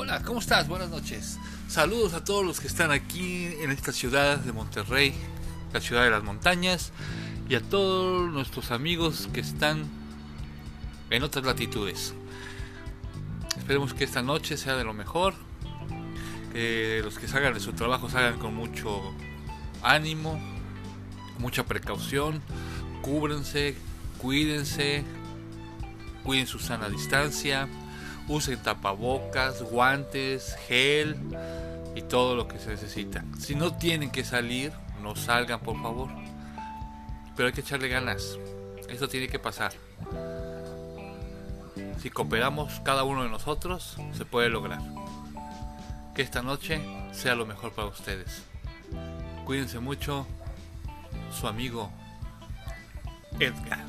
Hola, ¿cómo estás? Buenas noches. Saludos a todos los que están aquí en esta ciudad de Monterrey, la ciudad de las montañas, y a todos nuestros amigos que están en otras latitudes. Esperemos que esta noche sea de lo mejor, que los que salgan de su trabajo salgan con mucho ánimo, mucha precaución, cúbrense, cuídense, cuiden su sana distancia usen tapabocas, guantes, gel y todo lo que se necesita. Si no tienen que salir, no salgan por favor. Pero hay que echarle ganas. Esto tiene que pasar. Si cooperamos cada uno de nosotros, se puede lograr. Que esta noche sea lo mejor para ustedes. Cuídense mucho. Su amigo Edgar.